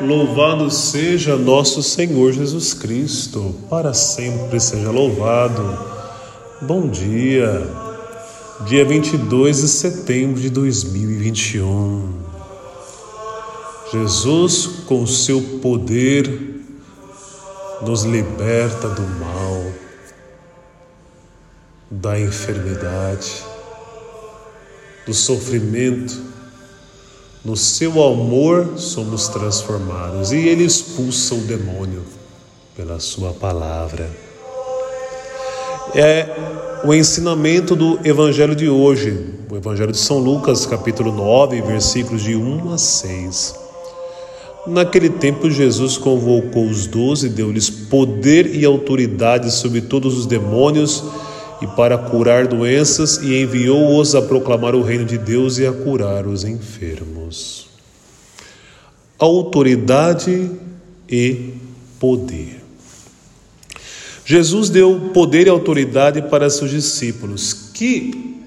Louvado seja nosso Senhor Jesus Cristo, para sempre seja louvado. Bom dia, dia 22 de setembro de 2021. Jesus, com seu poder, nos liberta do mal, da enfermidade, do sofrimento no seu amor somos transformados e ele expulsa o demônio pela sua palavra. É o ensinamento do evangelho de hoje, o evangelho de São Lucas, capítulo 9, versículos de 1 a 6. Naquele tempo, Jesus convocou os doze, deu-lhes poder e autoridade sobre todos os demônios e para curar doenças, e enviou-os a proclamar o reino de Deus e a curar os enfermos. Autoridade e poder. Jesus deu poder e autoridade para seus discípulos. Que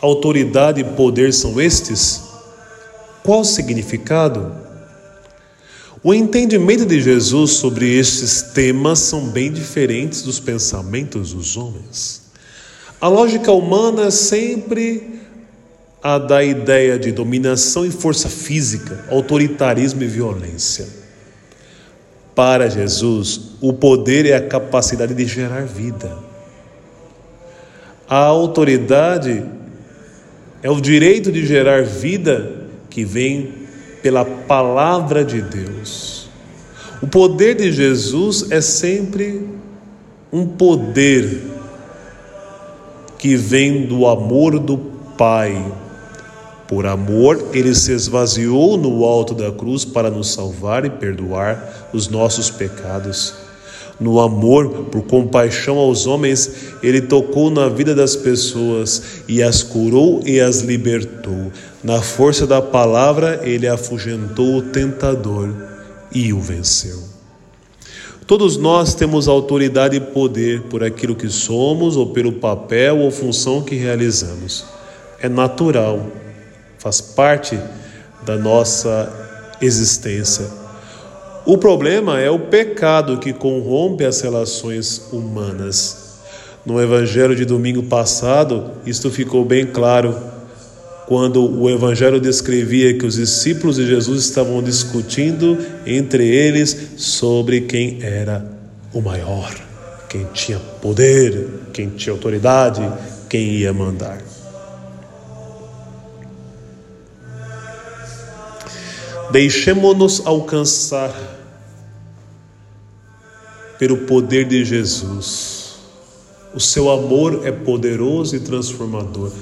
autoridade e poder são estes? Qual o significado? O entendimento de Jesus sobre estes temas são bem diferentes dos pensamentos dos homens. A lógica humana é sempre a da ideia de dominação e força física, autoritarismo e violência. Para Jesus, o poder é a capacidade de gerar vida. A autoridade é o direito de gerar vida que vem pela palavra de Deus. O poder de Jesus é sempre um poder que vem do amor do Pai. Por amor, ele se esvaziou no alto da cruz para nos salvar e perdoar os nossos pecados. No amor, por compaixão aos homens, ele tocou na vida das pessoas e as curou e as libertou. Na força da palavra, ele afugentou o tentador e o venceu. Todos nós temos autoridade e poder por aquilo que somos ou pelo papel ou função que realizamos. É natural, faz parte da nossa existência. O problema é o pecado que corrompe as relações humanas. No evangelho de domingo passado, isto ficou bem claro quando o Evangelho descrevia que os discípulos de Jesus estavam discutindo entre eles sobre quem era o maior, quem tinha poder, quem tinha autoridade, quem ia mandar. Deixemos-nos alcançar pelo poder de Jesus. O seu amor é poderoso e transformador.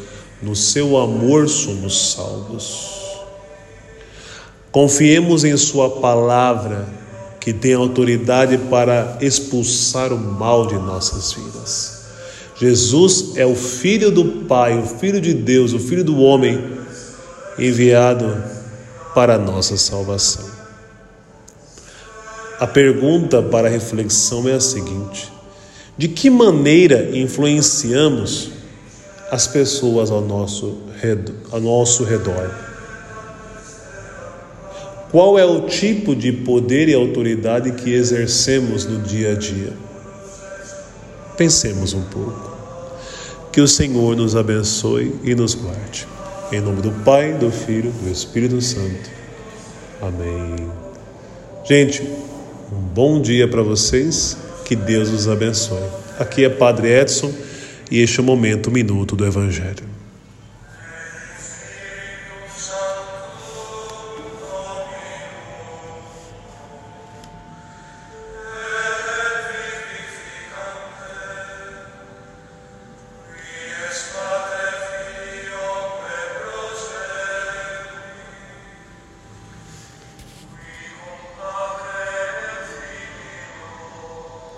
No seu amor somos salvos. Confiemos em Sua palavra, que tem autoridade para expulsar o mal de nossas vidas. Jesus é o Filho do Pai, o Filho de Deus, o Filho do homem, enviado para a nossa salvação. A pergunta para reflexão é a seguinte: de que maneira influenciamos as pessoas ao nosso, ao nosso redor. Qual é o tipo de poder e autoridade que exercemos no dia a dia? Pensemos um pouco. Que o Senhor nos abençoe e nos guarde. Em nome do Pai, do Filho, do Espírito Santo. Amém. Gente, um bom dia para vocês. Que Deus os abençoe. Aqui é Padre Edson e este é o momento, o minuto do Evangelho.